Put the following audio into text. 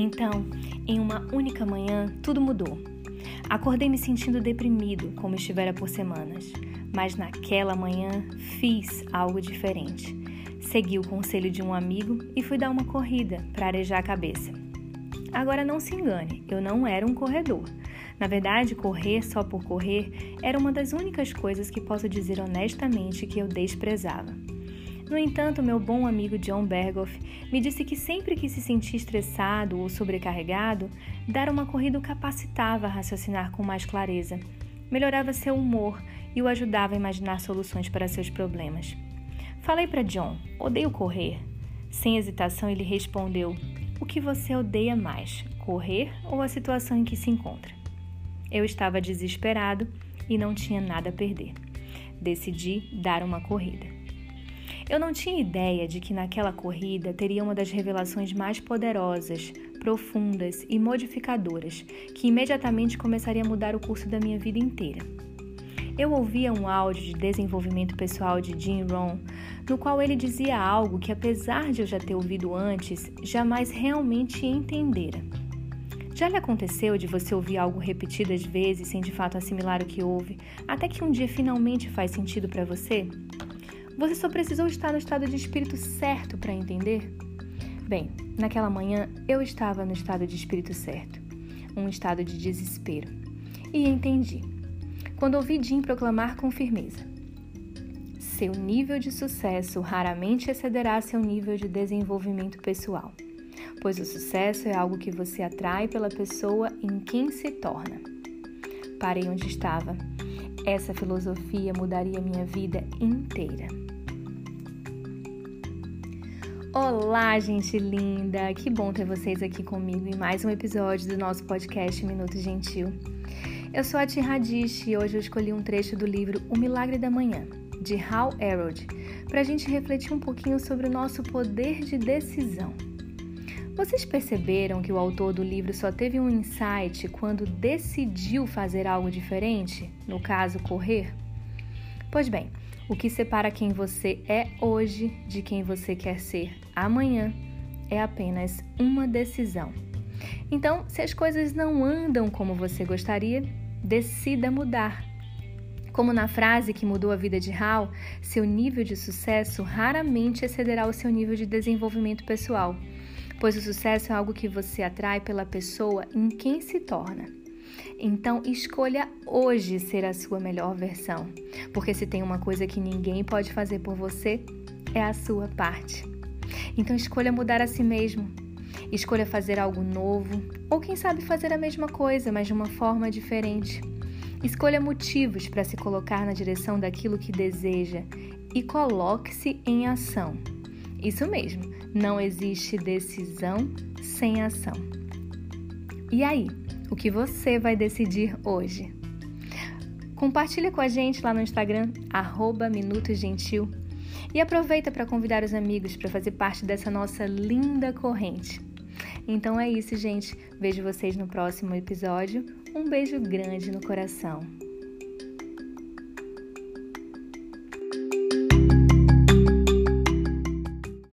Então, em uma única manhã, tudo mudou. Acordei me sentindo deprimido, como estivera por semanas, mas naquela manhã fiz algo diferente. Segui o conselho de um amigo e fui dar uma corrida para arejar a cabeça. Agora não se engane, eu não era um corredor. Na verdade, correr só por correr era uma das únicas coisas que posso dizer honestamente que eu desprezava. No entanto, meu bom amigo John Berghoff me disse que sempre que se sentia estressado ou sobrecarregado, dar uma corrida o capacitava a raciocinar com mais clareza, melhorava seu humor e o ajudava a imaginar soluções para seus problemas. Falei para John: odeio correr. Sem hesitação, ele respondeu: O que você odeia mais, correr ou a situação em que se encontra? Eu estava desesperado e não tinha nada a perder. Decidi dar uma corrida. Eu não tinha ideia de que naquela corrida teria uma das revelações mais poderosas, profundas e modificadoras que imediatamente começaria a mudar o curso da minha vida inteira. Eu ouvia um áudio de desenvolvimento pessoal de Jim Rohn, no qual ele dizia algo que, apesar de eu já ter ouvido antes, jamais realmente entendera. Já lhe aconteceu de você ouvir algo repetidas vezes sem de fato assimilar o que ouve, até que um dia finalmente faz sentido para você? Você só precisou estar no estado de espírito certo para entender? Bem, naquela manhã eu estava no estado de espírito certo, um estado de desespero. E entendi. Quando ouvi Jim proclamar com firmeza: Seu nível de sucesso raramente excederá seu nível de desenvolvimento pessoal, pois o sucesso é algo que você atrai pela pessoa em quem se torna. Parei onde estava. Essa filosofia mudaria minha vida inteira. Olá, gente linda! Que bom ter vocês aqui comigo em mais um episódio do nosso podcast Minuto Gentil. Eu sou a Tia Radish e hoje eu escolhi um trecho do livro O Milagre da Manhã, de Hal Elrod, para a gente refletir um pouquinho sobre o nosso poder de decisão. Vocês perceberam que o autor do livro só teve um insight quando decidiu fazer algo diferente? No caso, correr? Pois bem, o que separa quem você é hoje de quem você quer ser amanhã é apenas uma decisão. Então, se as coisas não andam como você gostaria, decida mudar. Como na frase que mudou a vida de Hal, seu nível de sucesso raramente excederá o seu nível de desenvolvimento pessoal, pois o sucesso é algo que você atrai pela pessoa em quem se torna. Então, escolha hoje ser a sua melhor versão, porque se tem uma coisa que ninguém pode fazer por você, é a sua parte. Então, escolha mudar a si mesmo. Escolha fazer algo novo, ou quem sabe fazer a mesma coisa, mas de uma forma diferente. Escolha motivos para se colocar na direção daquilo que deseja e coloque-se em ação. Isso mesmo, não existe decisão sem ação. E aí? O que você vai decidir hoje. Compartilha com a gente lá no Instagram, arroba Minuto Gentil. E aproveita para convidar os amigos para fazer parte dessa nossa linda corrente. Então é isso, gente. Vejo vocês no próximo episódio. Um beijo grande no coração.